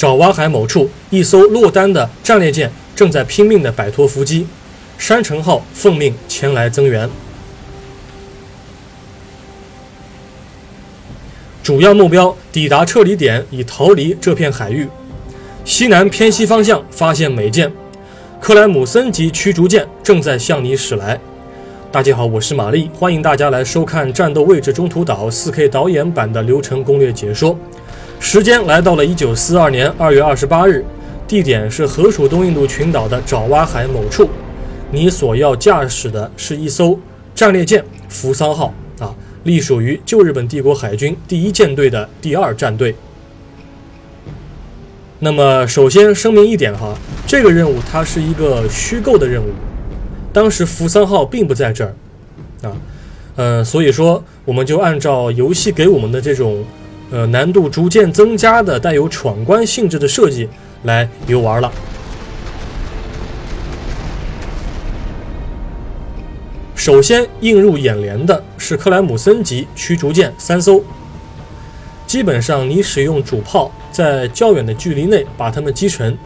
爪哇海某处，一艘落单的战列舰正在拼命地摆脱伏击，山城号奉命前来增援。主要目标抵达撤离点，以逃离这片海域。西南偏西方向发现美舰克莱姆森级驱逐舰正在向你驶来。大家好，我是玛丽，欢迎大家来收看《战斗位置中途岛》4K 导演版的流程攻略解说。时间来到了1942年2月28日，地点是河属东印度群岛的爪哇海某处。你所要驾驶的是一艘战列舰扶桑号啊，隶属于旧日本帝国海军第一舰队的第二战队。那么，首先声明一点哈，这个任务它是一个虚构的任务，当时扶桑号并不在这儿啊，呃，所以说我们就按照游戏给我们的这种呃难度逐渐增加的带有闯关性质的设计来游玩了。首先映入眼帘的是克莱姆森级驱逐舰三艘，基本上你使用主炮在较远的距离内把它们击沉，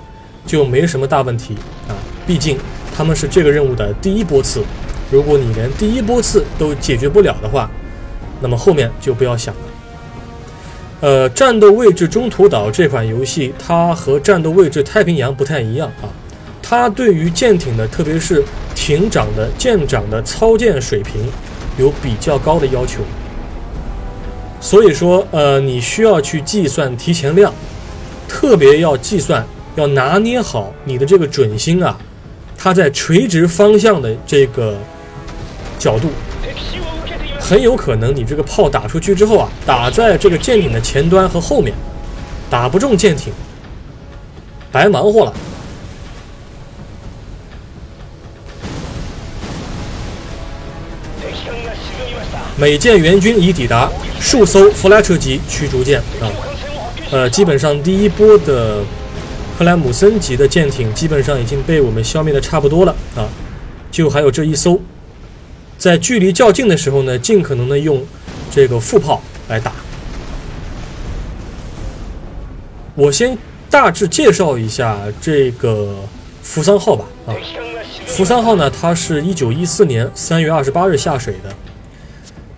就没什么大问题啊。毕竟他们是这个任务的第一波次，如果你连第一波次都解决不了的话，那么后面就不要想了。呃，战斗位置中途岛这款游戏，它和战斗位置太平洋不太一样啊，它对于舰艇的，特别是艇长的舰长的操舰水平有比较高的要求，所以说，呃，你需要去计算提前量，特别要计算，要拿捏好你的这个准星啊，它在垂直方向的这个角度，很有可能你这个炮打出去之后啊，打在这个舰艇的前端和后面，打不中舰艇，白忙活了。美舰援军已抵达，数艘弗莱彻级驱逐舰啊，呃，基本上第一波的克莱姆森级的舰艇基本上已经被我们消灭的差不多了啊，就还有这一艘，在距离较近的时候呢，尽可能的用这个副炮来打。我先大致介绍一下这个扶桑号吧啊，扶桑号呢，它是一九一四年三月二十八日下水的。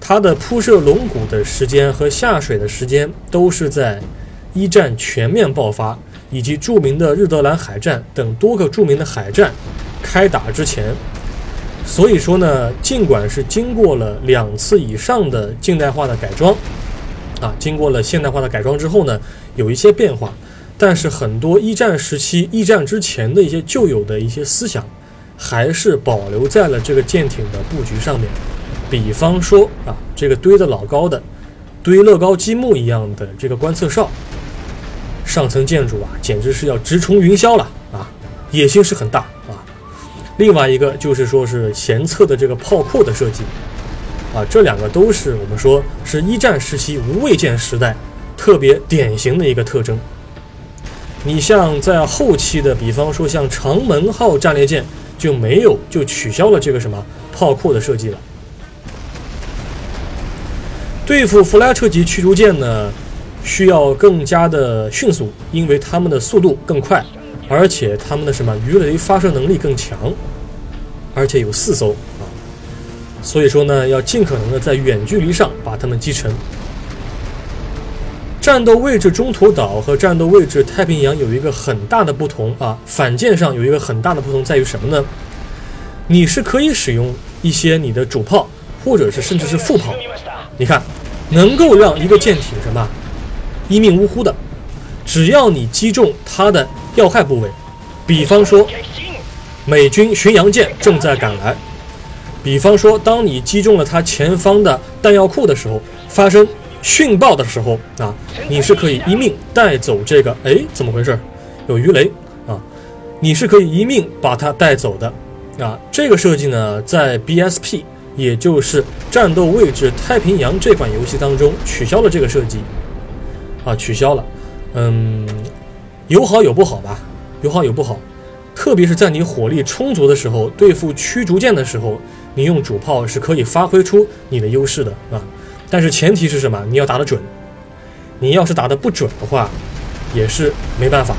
它的铺设龙骨的时间和下水的时间都是在一战全面爆发以及著名的日德兰海战等多个著名的海战开打之前。所以说呢，尽管是经过了两次以上的近代化的改装，啊，经过了现代化的改装之后呢，有一些变化，但是很多一战时期、一战之前的一些旧有的一些思想，还是保留在了这个舰艇的布局上面。比方说啊，这个堆的老高的，堆乐高积木一样的这个观测哨，上层建筑啊，简直是要直冲云霄了啊，野心是很大。另外一个就是说是舷侧的这个炮库的设计啊，这两个都是我们说是一战时期无畏舰时代特别典型的一个特征。你像在后期的，比方说像长门号战列舰就没有就取消了这个什么炮库的设计了。对付弗莱彻级驱逐舰呢，需要更加的迅速，因为他们的速度更快，而且他们的什么鱼雷发射能力更强，而且有四艘啊，所以说呢，要尽可能的在远距离上把他们击沉。战斗位置中途岛和战斗位置太平洋有一个很大的不同啊，反舰上有一个很大的不同在于什么呢？你是可以使用一些你的主炮，或者是甚至是副炮。你看，能够让一个舰艇什么一命呜呼的，只要你击中它的要害部位，比方说美军巡洋舰正在赶来，比方说当你击中了它前方的弹药库的时候，发生殉爆的时候啊，你是可以一命带走这个。哎，怎么回事？有鱼雷啊！你是可以一命把它带走的啊！这个设计呢，在 BSP。也就是战斗位置太平洋这款游戏当中取消了这个设计，啊，取消了，嗯，有好有不好吧，有好有不好，特别是在你火力充足的时候，对付驱逐舰的时候，你用主炮是可以发挥出你的优势的啊，但是前提是什么？你要打得准，你要是打得不准的话，也是没办法。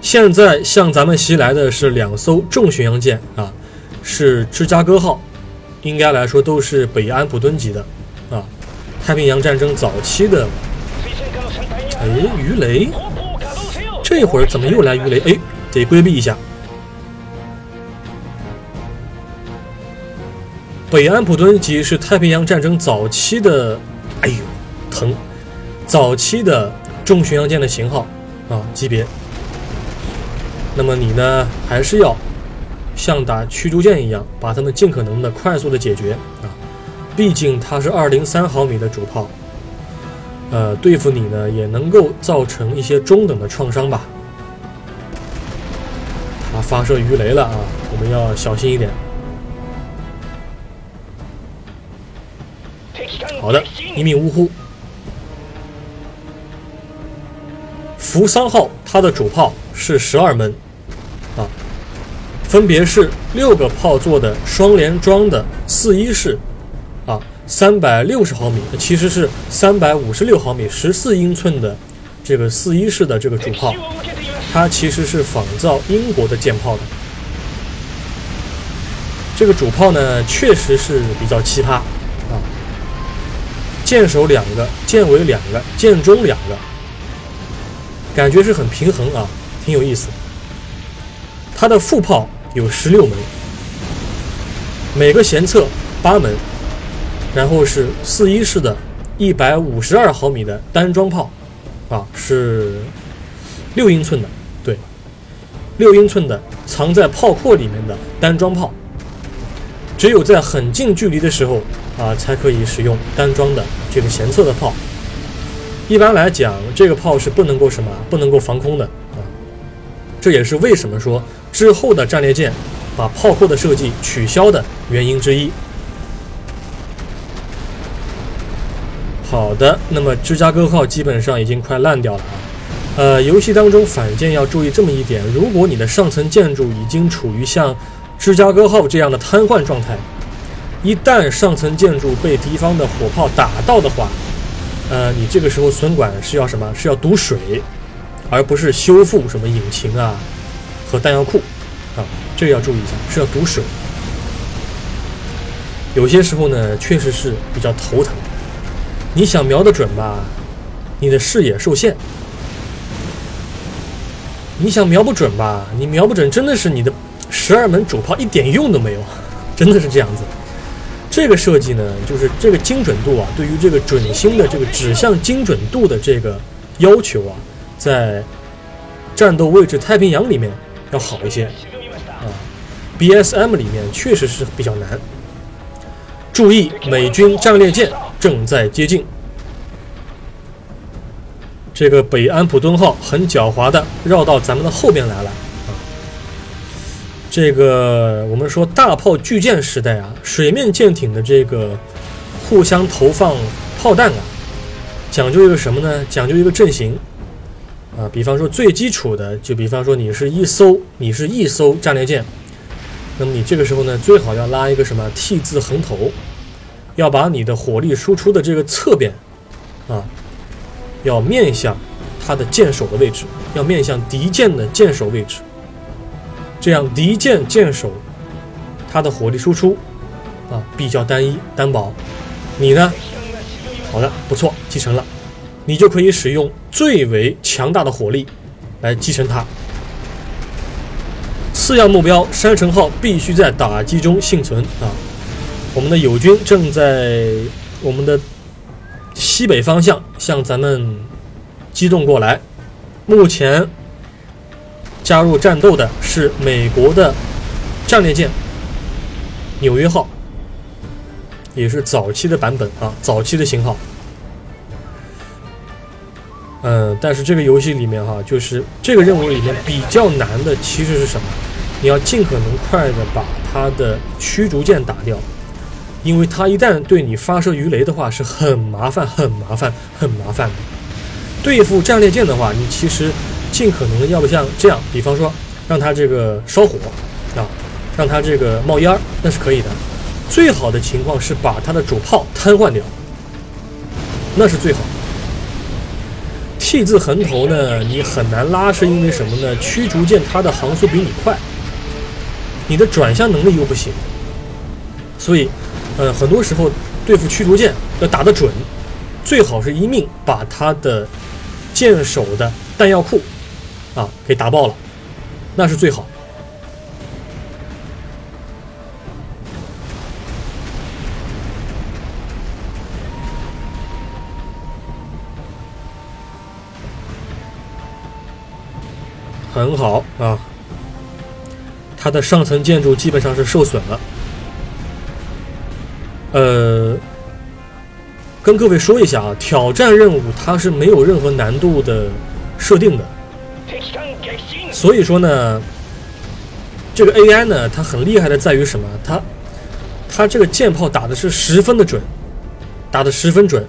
现在向咱们袭来的是两艘重巡洋舰啊，是芝加哥号，应该来说都是北安普敦级的。太平洋战争早期的，哎，鱼雷，这会儿怎么又来鱼雷？哎，得规避一下。北安普敦级是太平洋战争早期的，哎呦，疼，早期的重巡洋舰的型号啊级别。那么你呢，还是要像打驱逐舰一样，把它们尽可能的快速的解决！毕竟它是二零三毫米的主炮，呃，对付你呢也能够造成一些中等的创伤吧。它发射鱼雷了啊，我们要小心一点。好的，一命呜呼。扶桑号它的主炮是十二门。啊分别是六个炮座的双联装的四一式，三百六十毫米，其实是三百五十六毫米，十四英寸的这个四一式的这个主炮，它其实是仿造英国的舰炮的。这个主炮呢，确实是比较奇葩啊，舰首两个，舰尾两个，舰中两个，感觉是很平衡啊，挺有意思。它的副炮。有十六门，每个舷侧八门，然后是四一式的，一百五十二毫米的单装炮，啊，是六英寸的，对，六英寸的藏在炮廓里面的单装炮，只有在很近距离的时候啊，才可以使用单装的这个舷侧的炮。一般来讲，这个炮是不能够什么，不能够防空的啊，这也是为什么说。之后的战列舰把炮库的设计取消的原因之一。好的，那么芝加哥号基本上已经快烂掉了啊。呃，游戏当中反舰要注意这么一点：如果你的上层建筑已经处于像芝加哥号这样的瘫痪状态，一旦上层建筑被敌方的火炮打到的话，呃，你这个时候损管是要什么？是要堵水，而不是修复什么引擎啊。和弹药库，啊，这个要注意一下，是要堵水。有些时候呢，确实是比较头疼。你想瞄得准吧，你的视野受限；你想瞄不准吧，你瞄不准，真的是你的十二门主炮一点用都没有，真的是这样子。这个设计呢，就是这个精准度啊，对于这个准星的这个指向精准度的这个要求啊，在战斗位置太平洋里面。要好一些啊，BSM 里面确实是比较难。注意，美军战列舰正在接近。这个北安普敦号很狡猾的绕到咱们的后边来了啊。这个我们说大炮巨舰时代啊，水面舰艇的这个互相投放炮弹啊，讲究一个什么呢？讲究一个阵型。啊，比方说最基础的，就比方说你是一艘，你是一艘战列舰，那么你这个时候呢，最好要拉一个什么 T 字横头，要把你的火力输出的这个侧边，啊，要面向它的箭手的位置，要面向敌舰的舰手位置，这样敌舰舰首它的火力输出啊比较单一单薄，你呢，好的，不错，继承了。你就可以使用最为强大的火力来击沉它。次要目标山城号必须在打击中幸存啊！我们的友军正在我们的西北方向向咱们机动过来。目前加入战斗的是美国的战列舰纽约号，也是早期的版本啊，早期的型号。嗯，但是这个游戏里面哈，就是这个任务里面比较难的其实是什么？你要尽可能快的把它的驱逐舰打掉，因为它一旦对你发射鱼雷的话，是很麻烦、很麻烦、很麻烦的。对付战列舰的话，你其实尽可能的要不像这样，比方说让它这个烧火啊，让它这个冒烟儿，那是可以的。最好的情况是把它的主炮瘫痪掉，那是最好。T 字横头呢，你很难拉，是因为什么呢？驱逐舰它的航速比你快，你的转向能力又不行，所以，呃，很多时候对付驱逐舰要打得准，最好是一命把它的舰首的弹药库啊给打爆了，那是最好。很好啊，它的上层建筑基本上是受损了。呃，跟各位说一下啊，挑战任务它是没有任何难度的设定的，所以说呢，这个 AI 呢，它很厉害的在于什么？它它这个舰炮打的是十分的准，打的十分准，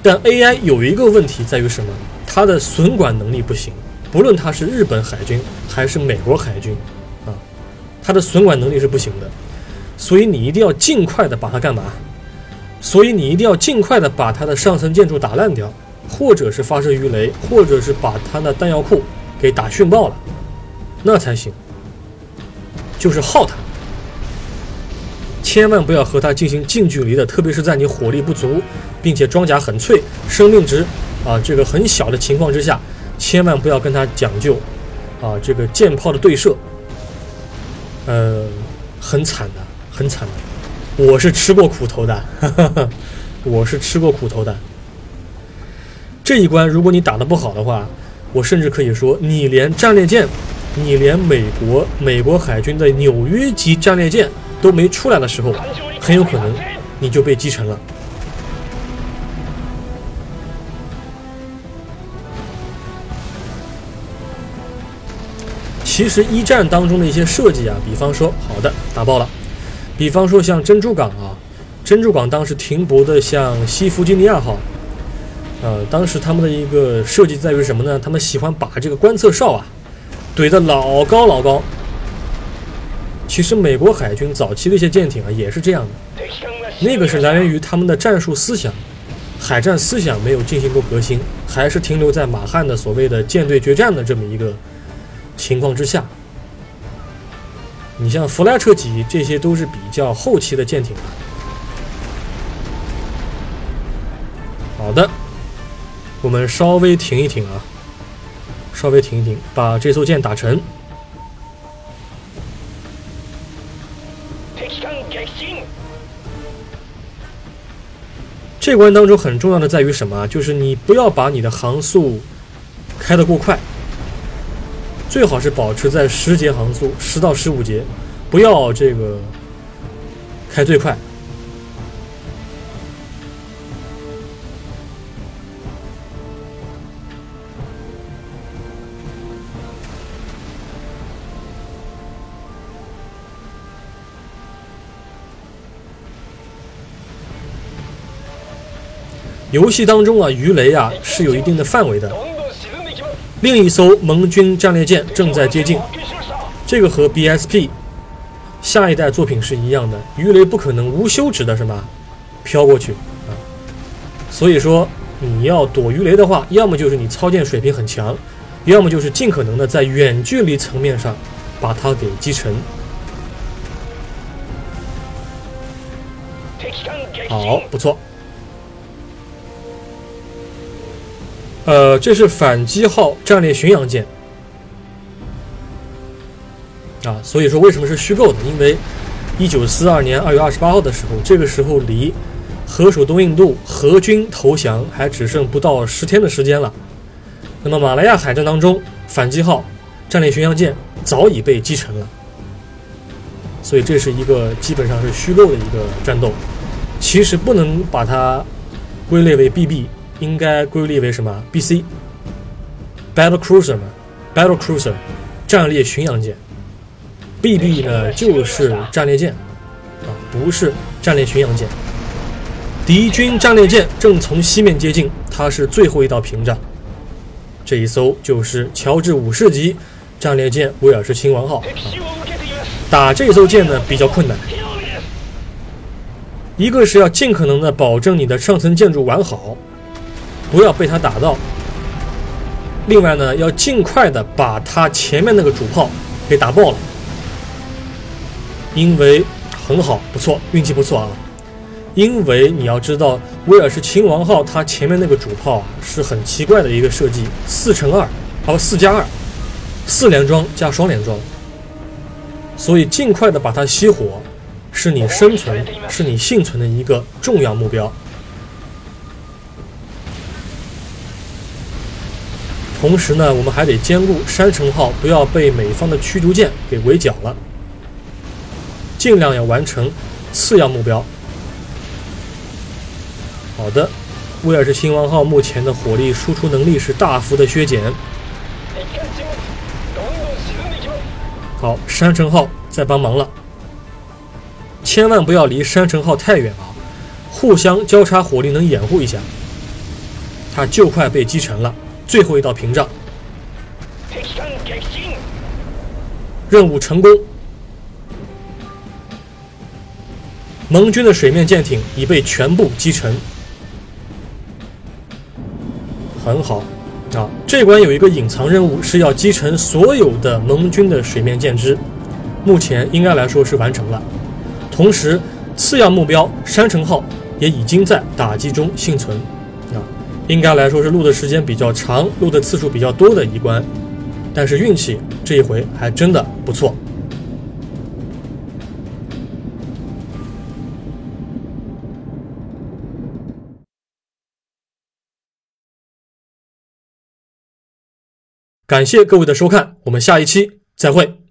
但 AI 有一个问题在于什么？它的损管能力不行。不论它是日本海军还是美国海军，啊，它的损管能力是不行的，所以你一定要尽快的把它干嘛？所以你一定要尽快的把它的上层建筑打烂掉，或者是发射鱼雷，或者是把它的弹药库给打殉爆了，那才行。就是耗它，千万不要和它进行近距离的，特别是在你火力不足，并且装甲很脆、生命值啊这个很小的情况之下。千万不要跟它讲究，啊，这个舰炮的对射，呃，很惨的，很惨的。我是吃过苦头的，我是吃过苦头的。这一关如果你打得不好的话，我甚至可以说，你连战列舰，你连美国美国海军的纽约级战列舰都没出来的时候，很有可能你就被击沉了。其实一战当中的一些设计啊，比方说好的打爆了，比方说像珍珠港啊，珍珠港当时停泊的像西弗吉尼亚号，呃，当时他们的一个设计在于什么呢？他们喜欢把这个观测哨啊怼得老高老高。其实美国海军早期的一些舰艇啊也是这样的，那个是来源于他们的战术思想，海战思想没有进行过革新，还是停留在马汉的所谓的舰队决战的这么一个。情况之下，你像弗莱彻级，这些都是比较后期的舰艇了。好的，我们稍微停一停啊，稍微停一停，把这艘舰打沉。这关当中很重要的在于什么？就是你不要把你的航速开得过快。最好是保持在十节航速，十到十五节，不要这个开最快。游戏当中啊，鱼雷啊是有一定的范围的。另一艘盟军战列舰正在接近，这个和 BSP 下一代作品是一样的，鱼雷不可能无休止的什么飘过去啊。所以说你要躲鱼雷的话，要么就是你操舰水平很强，要么就是尽可能的在远距离层面上把它给击沉。好，不错。呃，这是反击号战略巡洋舰啊，所以说为什么是虚构的？因为一九四二年二月二十八号的时候，这个时候离河属东印度荷军投降还只剩不到十天的时间了。那么马来亚海战当中，反击号战略巡洋舰早已被击沉了，所以这是一个基本上是虚构的一个战斗，其实不能把它归类为 BB。应该归类为什么？B C Battle Cruiser 嘛，Battle Cruiser 战列巡洋舰。B B 呢就是战列舰啊，不是战列巡洋舰。敌军战列舰正从西面接近，它是最后一道屏障。这一艘就是乔治五世级战列舰威尔士亲王号。打这艘舰呢比较困难，一个是要尽可能的保证你的上层建筑完好。不要被他打到。另外呢，要尽快的把他前面那个主炮给打爆了，因为很好，不错，运气不错啊。因为你要知道，威尔士亲王号它前面那个主炮啊是很奇怪的一个设计，四乘二，哦，四加二，四连装加双连装，所以尽快的把它熄火，是你生存，是你幸存的一个重要目标。同时呢，我们还得兼顾山城号不要被美方的驱逐舰给围剿了，尽量要完成次要目标。好的，威尔士亲王号目前的火力输出能力是大幅的削减。好，山城号在帮忙了，千万不要离山城号太远啊，互相交叉火力能掩护一下。它就快被击沉了。最后一道屏障，任务成功。盟军的水面舰艇已被全部击沉，很好啊！这关有一个隐藏任务，是要击沉所有的盟军的水面舰只，目前应该来说是完成了。同时，次要目标山城号也已经在打击中幸存。应该来说是录的时间比较长、录的次数比较多的一关，但是运气这一回还真的不错。感谢各位的收看，我们下一期再会。